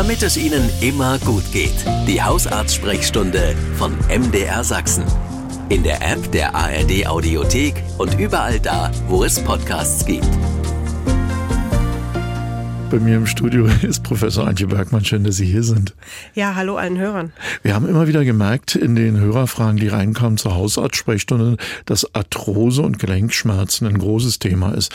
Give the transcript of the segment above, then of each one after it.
damit es Ihnen immer gut geht. Die Hausarzt-Sprechstunde von MDR Sachsen. In der App der ARD Audiothek und überall da, wo es Podcasts gibt. Bei mir im Studio ist Professor Antje Bergmann. Schön, dass Sie hier sind. Ja, hallo allen Hörern. Wir haben immer wieder gemerkt in den Hörerfragen, die reinkamen zur Hausarzt-Sprechstunde, dass Arthrose und Gelenkschmerzen ein großes Thema ist.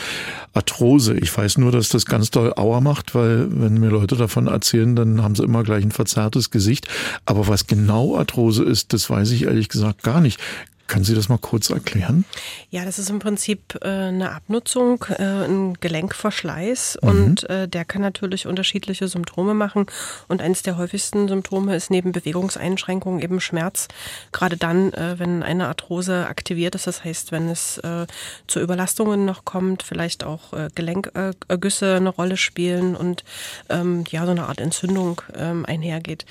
Arthrose, ich weiß nur, dass das ganz doll Auer macht, weil wenn mir Leute davon erzählen, dann haben sie immer gleich ein verzerrtes Gesicht. Aber was genau Arthrose ist, das weiß ich ehrlich gesagt gar nicht. Können Sie das mal kurz erklären? Ja, das ist im Prinzip äh, eine Abnutzung, äh, ein Gelenkverschleiß mhm. und äh, der kann natürlich unterschiedliche Symptome machen. Und eines der häufigsten Symptome ist neben Bewegungseinschränkungen eben Schmerz. Gerade dann, äh, wenn eine Arthrose aktiviert ist, das heißt, wenn es äh, zu Überlastungen noch kommt, vielleicht auch äh, Gelenkergüsse eine Rolle spielen und ähm, ja, so eine Art Entzündung ähm, einhergeht.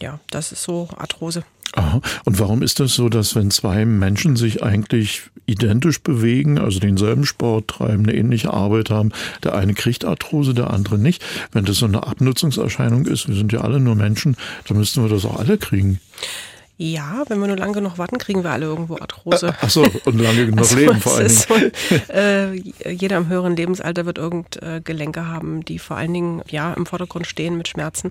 Ja, das ist so Arthrose. Aha. Und warum ist das so, dass wenn zwei Menschen sich eigentlich identisch bewegen, also denselben Sport treiben, eine ähnliche Arbeit haben, der eine kriegt Arthrose, der andere nicht? Wenn das so eine Abnutzungserscheinung ist, wir sind ja alle nur Menschen, dann müssten wir das auch alle kriegen. Ja, wenn wir nur lange genug warten, kriegen wir alle irgendwo Arthrose. Ach so, und lange genug also, leben vor allen Dingen. So, äh, jeder im höheren Lebensalter wird irgend äh, Gelenke haben, die vor allen Dingen ja im Vordergrund stehen mit Schmerzen.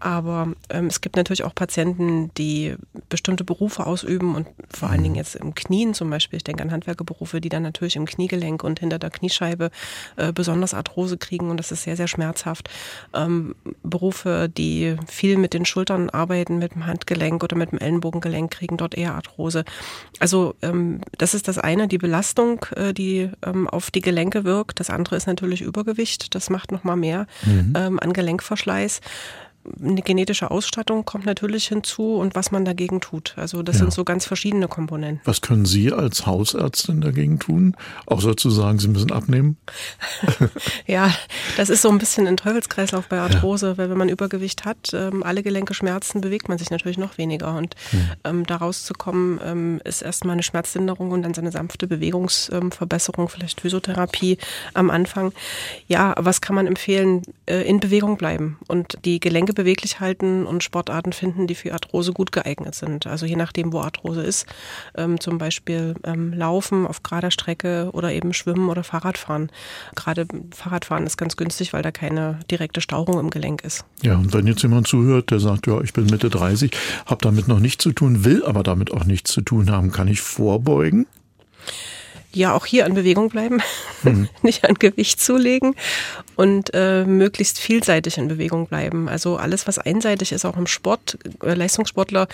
Aber ähm, es gibt natürlich auch Patienten, die bestimmte Berufe ausüben und vor allen Dingen mhm. jetzt im Knien zum Beispiel, ich denke an Handwerkerberufe, die dann natürlich im Kniegelenk und hinter der Kniescheibe äh, besonders Arthrose kriegen und das ist sehr, sehr schmerzhaft. Ähm, Berufe, die viel mit den Schultern arbeiten, mit dem Handgelenk oder mit dem Ellenbogengelenk, kriegen dort eher Arthrose. Also ähm, das ist das eine, die Belastung, äh, die ähm, auf die Gelenke wirkt. Das andere ist natürlich Übergewicht, das macht nochmal mehr mhm. ähm, an Gelenkverschleiß eine genetische Ausstattung kommt natürlich hinzu und was man dagegen tut. Also das ja. sind so ganz verschiedene Komponenten. Was können Sie als Hausärztin dagegen tun? Außer zu sagen, Sie müssen abnehmen? ja, das ist so ein bisschen ein Teufelskreislauf bei Arthrose, ja. weil wenn man Übergewicht hat, ähm, alle Gelenke schmerzen, bewegt man sich natürlich noch weniger. Und hm. ähm, da rauszukommen, ähm, ist erstmal eine Schmerzlinderung und dann so eine sanfte Bewegungsverbesserung, vielleicht Physiotherapie am Anfang. Ja, was kann man empfehlen? Äh, in Bewegung bleiben und die Gelenke beweglich halten und Sportarten finden, die für Arthrose gut geeignet sind. Also je nachdem, wo Arthrose ist, ähm, zum Beispiel ähm, Laufen auf gerader Strecke oder eben Schwimmen oder Fahrradfahren. Gerade Fahrradfahren ist ganz günstig, weil da keine direkte Stauchung im Gelenk ist. Ja, und wenn jetzt jemand zuhört, der sagt, ja, ich bin Mitte 30, habe damit noch nichts zu tun, will aber damit auch nichts zu tun haben, kann ich vorbeugen? Ja auch hier an Bewegung bleiben, mhm. nicht an Gewicht zulegen und äh, möglichst vielseitig in Bewegung bleiben. Also alles, was einseitig ist, auch im Sport, äh, Leistungssportler,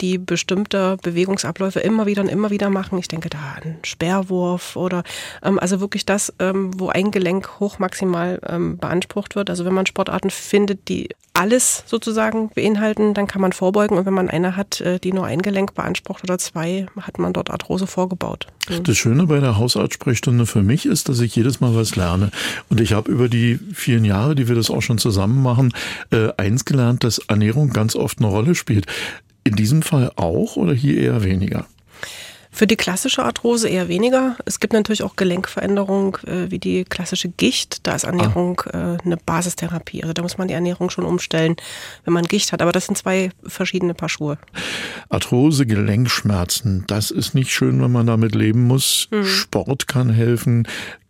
die bestimmte Bewegungsabläufe immer wieder und immer wieder machen. Ich denke da an Sperrwurf oder ähm, also wirklich das, ähm, wo ein Gelenk hochmaximal ähm, beansprucht wird. Also wenn man Sportarten findet, die alles sozusagen beinhalten, dann kann man vorbeugen. Und wenn man eine hat, äh, die nur ein Gelenk beansprucht oder zwei, hat man dort Arthrose vorgebaut. Das Schöne bei der Hausarztsprechstunde für mich ist, dass ich jedes Mal was lerne. Und ich habe über die vielen Jahre, die wir das auch schon zusammen machen, äh, eins gelernt, dass Ernährung ganz oft eine Rolle spielt. In diesem Fall auch oder hier eher weniger? Für die klassische Arthrose eher weniger. Es gibt natürlich auch Gelenkveränderungen äh, wie die klassische Gicht. Da ist Ernährung ah. äh, eine Basistherapie. Also da muss man die Ernährung schon umstellen, wenn man Gicht hat. Aber das sind zwei verschiedene Paar Schuhe. Arthrose, Gelenkschmerzen, das ist nicht schön, wenn man damit leben muss. Mhm. Sport kann helfen,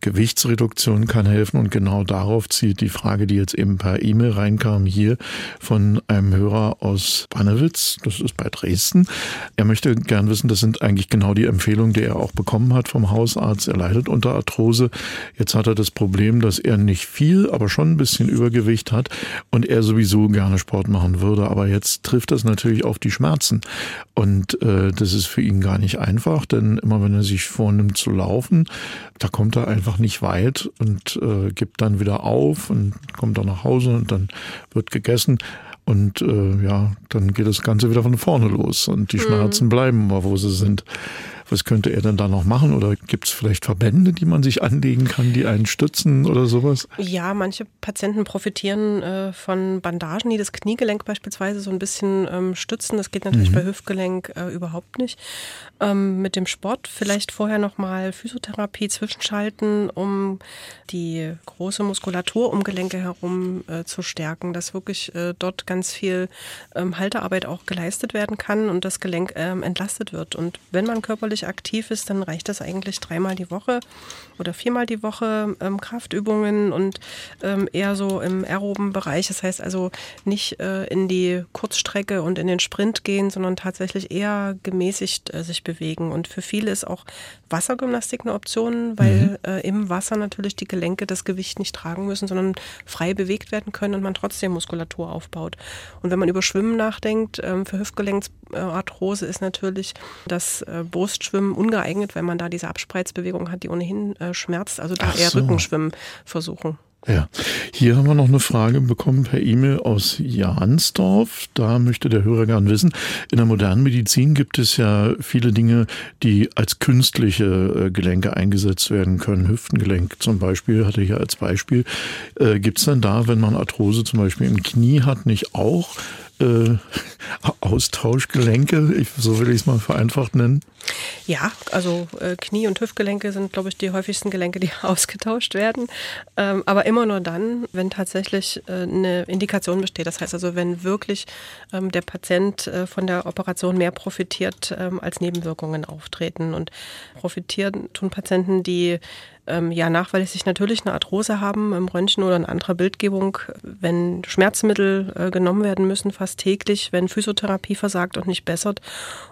Gewichtsreduktion kann helfen und genau darauf zielt die Frage, die jetzt eben per E-Mail reinkam, hier von einem Hörer aus Bannewitz, das ist bei Dresden. Er möchte gern wissen, das sind eigentlich genau die Empfehlungen, die er auch bekommen hat vom Hausarzt. Er leidet unter Arthrose. Jetzt hat er das Problem, dass er nicht viel, aber schon ein bisschen Übergewicht hat und er sowieso gerne Sport machen würde. Aber jetzt trifft das natürlich auf die Schmerzen. Und äh, das ist für ihn gar nicht einfach, denn immer wenn er sich vornimmt zu laufen, da kommt er einfach nicht weit und äh, gibt dann wieder auf und kommt dann nach Hause und dann wird gegessen. Und äh, ja, dann geht das Ganze wieder von vorne los und die mhm. Schmerzen bleiben mal, wo sie sind. Was könnte er denn da noch machen? Oder gibt es vielleicht Verbände, die man sich anlegen kann, die einen stützen oder sowas? Ja, manche Patienten profitieren äh, von Bandagen, die das Kniegelenk beispielsweise so ein bisschen ähm, stützen. Das geht natürlich mhm. bei Hüftgelenk äh, überhaupt nicht. Ähm, mit dem Sport vielleicht vorher nochmal Physiotherapie zwischenschalten, um die große Muskulatur um Gelenke herum äh, zu stärken, dass wirklich äh, dort ganz viel ähm, Haltearbeit auch geleistet werden kann und das Gelenk ähm, entlastet wird. Und wenn man körperlich aktiv ist, dann reicht das eigentlich dreimal die Woche oder viermal die Woche ähm, Kraftübungen und ähm, eher so im aeroben Bereich. Das heißt also nicht äh, in die Kurzstrecke und in den Sprint gehen, sondern tatsächlich eher gemäßigt äh, sich bewegen. Und für viele ist auch Wassergymnastik eine Option, weil mhm. äh, im Wasser natürlich die Gelenke das Gewicht nicht tragen müssen, sondern frei bewegt werden können und man trotzdem Muskulatur aufbaut. Und wenn man über Schwimmen nachdenkt, ähm, für Hüftgelenksarthrose ist natürlich das äh, Brustschwimmen ungeeignet, weil man da diese Abspreizbewegung hat, die ohnehin äh, schmerzt. Also da Ach eher so. Rückenschwimmen versuchen. Ja, hier haben wir noch eine Frage bekommen per E-Mail aus Jansdorf. Da möchte der Hörer gern wissen, in der modernen Medizin gibt es ja viele Dinge, die als künstliche äh, Gelenke eingesetzt werden können. Hüftengelenk zum Beispiel hatte ich ja als Beispiel. Äh, gibt es denn da, wenn man Arthrose zum Beispiel im Knie hat, nicht auch äh, Austauschgelenke, ich, so will ich es mal vereinfacht nennen? Ja, also äh, Knie- und Hüftgelenke sind, glaube ich, die häufigsten Gelenke, die ausgetauscht werden. Ähm, aber immer nur dann, wenn tatsächlich äh, eine Indikation besteht. Das heißt also, wenn wirklich ähm, der Patient äh, von der Operation mehr profitiert, ähm, als Nebenwirkungen auftreten. Und profitieren tun Patienten, die ähm, ja nachweislich natürlich eine Arthrose haben im Röntgen oder in anderer Bildgebung, wenn Schmerzmittel äh, genommen werden müssen, fast täglich, wenn Physiotherapie versagt und nicht bessert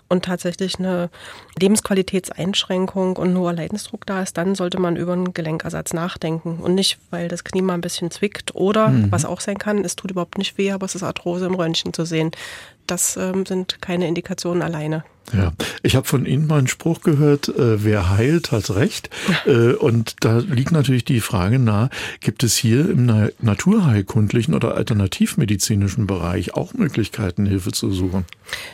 und tatsächlich eine Lebensqualitätseinschränkung und ein hoher Leidensdruck da ist, dann sollte man über einen Gelenkersatz nachdenken und nicht, weil das Knie mal ein bisschen zwickt oder, mhm. was auch sein kann, es tut überhaupt nicht weh, aber es ist Arthrose im Röntgen zu sehen. Das ähm, sind keine Indikationen alleine. Ja, ich habe von Ihnen mal einen Spruch gehört, äh, wer heilt, hat recht. Äh, und da liegt natürlich die Frage nahe, gibt es hier im na naturheilkundlichen oder alternativmedizinischen Bereich auch Möglichkeiten, Hilfe zu suchen?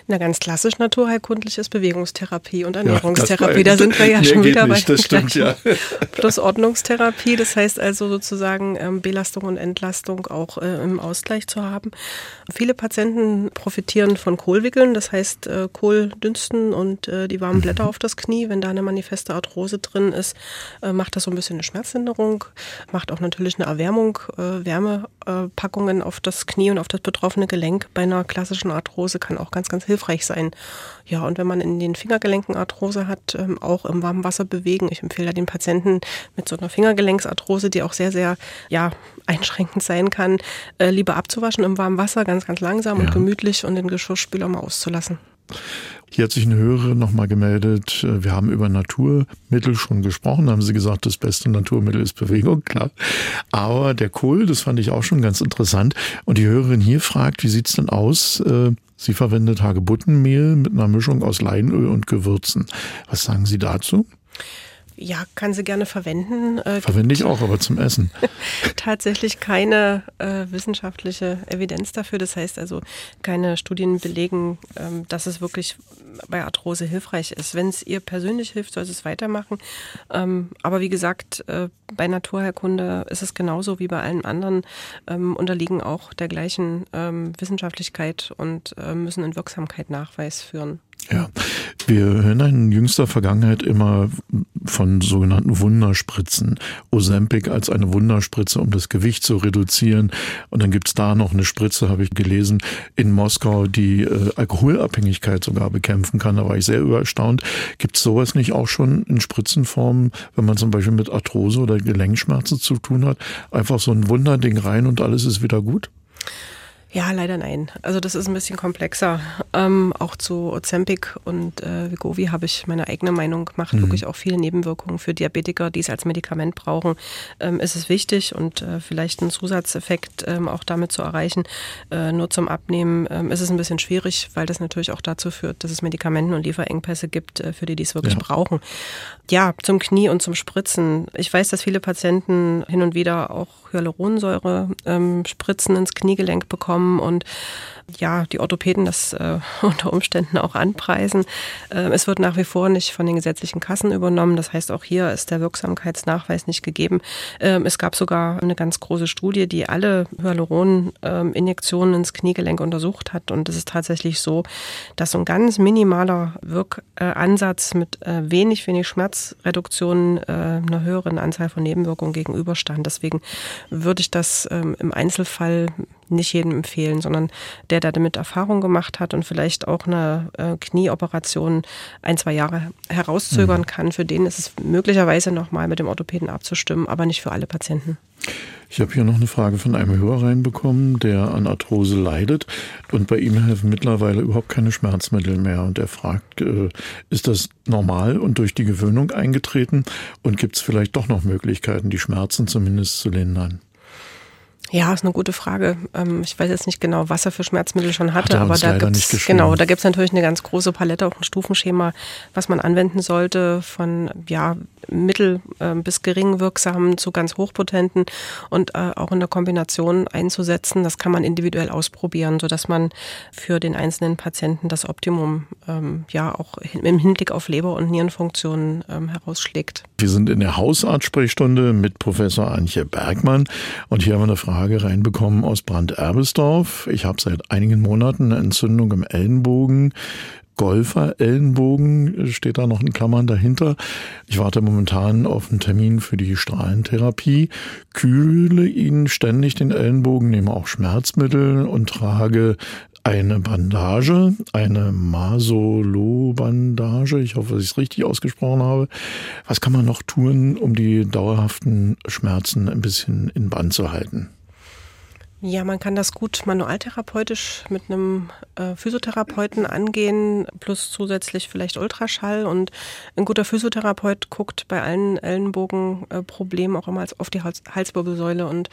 Na, ganz klassisch naturheilkundlich ist Bewegungstherapie und Ernährungstherapie. Ja, da sind wir ja schon wieder nicht, bei das stimmt, ja. Plus Ordnungstherapie, das heißt also sozusagen ähm, Belastung und Entlastung auch äh, im Ausgleich zu haben. Viele Patienten profitieren von Kohlwickeln, das heißt äh, Kohldünsten Husten und äh, die warmen Blätter auf das Knie. Wenn da eine manifeste Arthrose drin ist, äh, macht das so ein bisschen eine Schmerzlinderung, macht auch natürlich eine Erwärmung, äh, Wärmepackungen auf das Knie und auf das betroffene Gelenk bei einer klassischen Arthrose kann auch ganz, ganz hilfreich sein. Ja, und wenn man in den Fingergelenken Arthrose hat, ähm, auch im warmen Wasser bewegen. Ich empfehle ja den Patienten mit so einer Fingergelenksarthrose, die auch sehr, sehr ja, einschränkend sein kann, äh, lieber abzuwaschen im warmen Wasser, ganz, ganz langsam ja. und gemütlich und den Geschirrspüler mal auszulassen. Hier hat sich eine Hörerin nochmal gemeldet. Äh, wir haben über Naturmittel schon gesprochen. Da haben sie gesagt, das beste Naturmittel ist Bewegung, klar. Aber der Kohl, das fand ich auch schon ganz interessant. Und die Hörerin hier fragt, wie sieht's denn aus? Äh, sie verwendet Hagebuttenmehl mit einer Mischung aus Leinöl und Gewürzen. Was sagen Sie dazu? Ja, kann sie gerne verwenden. Äh, Verwende ich auch, aber zum Essen. Tatsächlich keine äh, wissenschaftliche Evidenz dafür. Das heißt also, keine Studien belegen, ähm, dass es wirklich bei Arthrose hilfreich ist. Wenn es ihr persönlich hilft, soll es weitermachen. Ähm, aber wie gesagt, äh, bei Naturheilkunde ist es genauso wie bei allen anderen, ähm, unterliegen auch der gleichen ähm, Wissenschaftlichkeit und äh, müssen in Wirksamkeit Nachweis führen. Ja, wir hören in jüngster Vergangenheit immer von sogenannten Wunderspritzen. Ozempic als eine Wunderspritze, um das Gewicht zu reduzieren. Und dann gibt's da noch eine Spritze, habe ich gelesen, in Moskau, die äh, Alkoholabhängigkeit sogar bekämpfen kann. Da war ich sehr überstaunt. Gibt's sowas nicht auch schon in Spritzenform, wenn man zum Beispiel mit Arthrose oder Gelenkschmerzen zu tun hat? Einfach so ein Wunderding rein und alles ist wieder gut? Ja, leider nein. Also das ist ein bisschen komplexer. Ähm, auch zu Ozempic und äh, Vigovi habe ich meine eigene Meinung gemacht. Mhm. Wirklich auch viele Nebenwirkungen für Diabetiker, die es als Medikament brauchen, ähm, ist es wichtig und äh, vielleicht einen Zusatzeffekt ähm, auch damit zu erreichen. Äh, nur zum Abnehmen ähm, ist es ein bisschen schwierig, weil das natürlich auch dazu führt, dass es Medikamenten und Lieferengpässe gibt, äh, für die die es wirklich ja. brauchen. Ja, zum Knie und zum Spritzen. Ich weiß, dass viele Patienten hin und wieder auch Hyaluronsäure ähm, Spritzen ins Kniegelenk bekommen bekommen und ja, die Orthopäden das äh, unter Umständen auch anpreisen. Äh, es wird nach wie vor nicht von den gesetzlichen Kassen übernommen. Das heißt, auch hier ist der Wirksamkeitsnachweis nicht gegeben. Ähm, es gab sogar eine ganz große Studie, die alle Hyaluron-Injektionen ins Kniegelenk untersucht hat. Und es ist tatsächlich so, dass so ein ganz minimaler Wirkansatz mit äh, wenig, wenig Schmerzreduktion äh, einer höheren Anzahl von Nebenwirkungen gegenüberstand. Deswegen würde ich das ähm, im Einzelfall nicht jedem empfehlen, sondern der, der damit Erfahrung gemacht hat und vielleicht auch eine äh, Knieoperation ein, zwei Jahre herauszögern mhm. kann, für den ist es möglicherweise nochmal mit dem Orthopäden abzustimmen, aber nicht für alle Patienten. Ich habe hier noch eine Frage von einem Hörer reinbekommen, der an Arthrose leidet und bei ihm helfen mittlerweile überhaupt keine Schmerzmittel mehr. Und er fragt, äh, ist das normal und durch die Gewöhnung eingetreten und gibt es vielleicht doch noch Möglichkeiten, die Schmerzen zumindest zu lindern? Ja, ist eine gute Frage. Ähm, ich weiß jetzt nicht genau, was er für Schmerzmittel schon hatte, Hat aber da gibt's genau, da gibt's natürlich eine ganz große Palette, auch ein Stufenschema, was man anwenden sollte, von ja mittel ähm, bis gering wirksamen zu ganz hochpotenten und äh, auch in der Kombination einzusetzen. Das kann man individuell ausprobieren, so dass man für den einzelnen Patienten das Optimum ähm, ja auch im Hinblick auf Leber- und Nierenfunktionen herausschlägt. Wir sind in der Hausarztsprechstunde mit Professor Antje Bergmann und hier haben wir eine Frage Frage reinbekommen aus Brand-Erbesdorf. Ich habe seit einigen Monaten eine Entzündung im Ellenbogen. Golfer-Ellenbogen steht da noch in Klammern dahinter. Ich warte momentan auf einen Termin für die Strahlentherapie, kühle ihn ständig den Ellenbogen, nehme auch Schmerzmittel und trage eine Bandage, eine Masolo-Bandage. Ich hoffe, dass ich es richtig ausgesprochen habe. Was kann man noch tun, um die dauerhaften Schmerzen ein bisschen in Band zu halten? Ja, man kann das gut manualtherapeutisch mit einem äh, Physiotherapeuten angehen, plus zusätzlich vielleicht Ultraschall. Und ein guter Physiotherapeut guckt bei allen Ellenbogenproblemen auch immer auf die Hals Halswirbelsäule und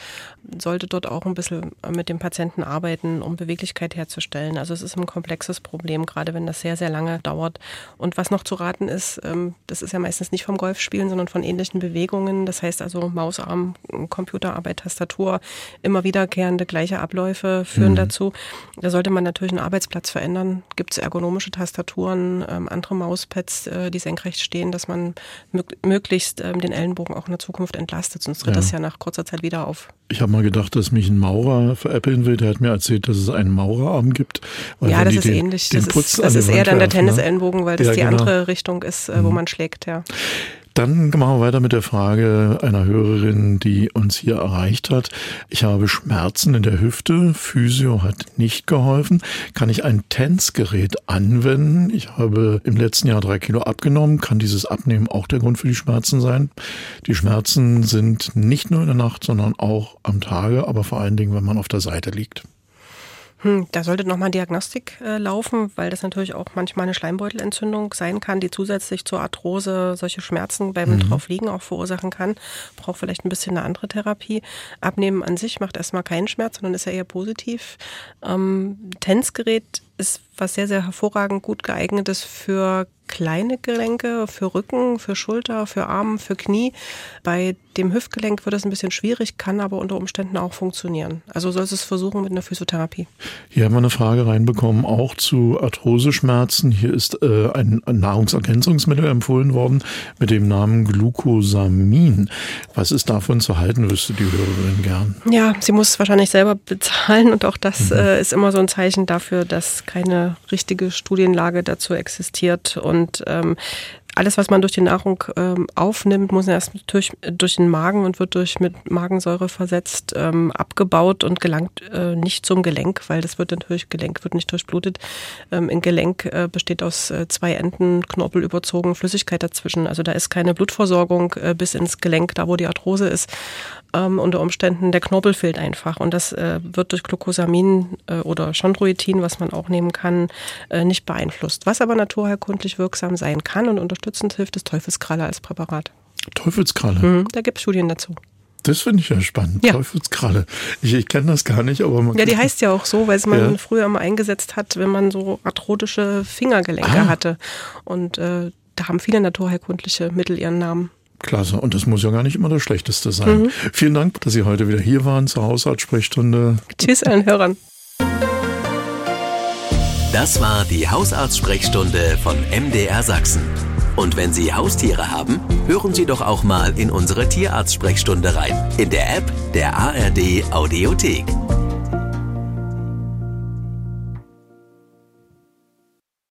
sollte dort auch ein bisschen mit dem Patienten arbeiten, um Beweglichkeit herzustellen. Also es ist ein komplexes Problem, gerade wenn das sehr, sehr lange dauert. Und was noch zu raten ist, ähm, das ist ja meistens nicht vom Golfspielen, sondern von ähnlichen Bewegungen. Das heißt also Mausarm, Computerarbeit, Tastatur, immer wiederkehren wiederkehrende gleiche Abläufe führen mhm. dazu. Da sollte man natürlich einen Arbeitsplatz verändern. Gibt es ergonomische Tastaturen, ähm, andere Mauspads, äh, die senkrecht stehen, dass man möglichst ähm, den Ellenbogen auch in der Zukunft entlastet, sonst tritt ja. das ja nach kurzer Zeit wieder auf. Ich habe mal gedacht, dass mich ein Maurer veräppeln will. Der hat mir erzählt, dass es einen Maurerarm gibt. ja, das ist den, ähnlich. Den das ist, das ist eher dann der ne? Tennisellenbogen, weil das ja, die genau. andere Richtung ist, äh, wo mhm. man schlägt, ja. Dann machen wir weiter mit der Frage einer Hörerin, die uns hier erreicht hat. Ich habe Schmerzen in der Hüfte. Physio hat nicht geholfen. Kann ich ein TENS-Gerät anwenden? Ich habe im letzten Jahr drei Kilo abgenommen. Kann dieses Abnehmen auch der Grund für die Schmerzen sein? Die Schmerzen sind nicht nur in der Nacht, sondern auch am Tage, aber vor allen Dingen, wenn man auf der Seite liegt. Hm, da sollte nochmal Diagnostik äh, laufen, weil das natürlich auch manchmal eine Schleimbeutelentzündung sein kann, die zusätzlich zur Arthrose solche Schmerzen beim mhm. Draufliegen auch verursachen kann. Braucht vielleicht ein bisschen eine andere Therapie. Abnehmen an sich macht erstmal keinen Schmerz, sondern ist ja eher positiv. Ähm, Tänzgerät ist was sehr, sehr hervorragend gut geeignet ist für kleine Gelenke, für Rücken, für Schulter, für Arm, für Knie. Bei dem Hüftgelenk wird es ein bisschen schwierig, kann aber unter Umständen auch funktionieren. Also sollst es versuchen mit einer Physiotherapie. Hier haben wir eine Frage reinbekommen, auch zu Arthroseschmerzen. Hier ist äh, ein Nahrungsergänzungsmittel empfohlen worden mit dem Namen Glucosamin. Was ist davon zu halten, wüsste die Hörerin gern? Ja, sie muss es wahrscheinlich selber bezahlen und auch das mhm. äh, ist immer so ein Zeichen dafür, dass keine richtige Studienlage dazu existiert. Und ähm, alles, was man durch die Nahrung ähm, aufnimmt, muss erst durch, durch den Magen und wird durch mit Magensäure versetzt ähm, abgebaut und gelangt äh, nicht zum Gelenk, weil das wird natürlich Gelenk wird nicht durchblutet. Ähm, ein Gelenk äh, besteht aus äh, zwei Enden, Knorpel überzogen, Flüssigkeit dazwischen. Also da ist keine Blutversorgung äh, bis ins Gelenk, da wo die Arthrose ist ähm, unter Umständen der Knorpel fehlt einfach. Und das äh, wird durch Glucosamin äh, oder Chondroitin, was man auch nehmen kann, äh, nicht beeinflusst. Was aber naturheilkundlich wirksam sein kann und unterstützend hilft, ist Teufelskralle als Präparat. Teufelskralle? Mhm, da gibt es Studien dazu. Das finde ich ja spannend. Ja. Teufelskralle. Ich, ich kenne das gar nicht, aber man. Ja, die heißt ja auch so, weil es man ja. früher mal eingesetzt hat, wenn man so arthrotische Fingergelenke ah. hatte. Und äh, da haben viele naturheilkundliche Mittel ihren Namen. Klasse. Und das muss ja gar nicht immer das Schlechteste sein. Mhm. Vielen Dank, dass Sie heute wieder hier waren zur Hausarzt-Sprechstunde. Tschüss allen Hörern. Das war die Hausarzt-Sprechstunde von MDR Sachsen. Und wenn Sie Haustiere haben, hören Sie doch auch mal in unsere Tierarzt-Sprechstunde rein. In der App der ARD Audiothek.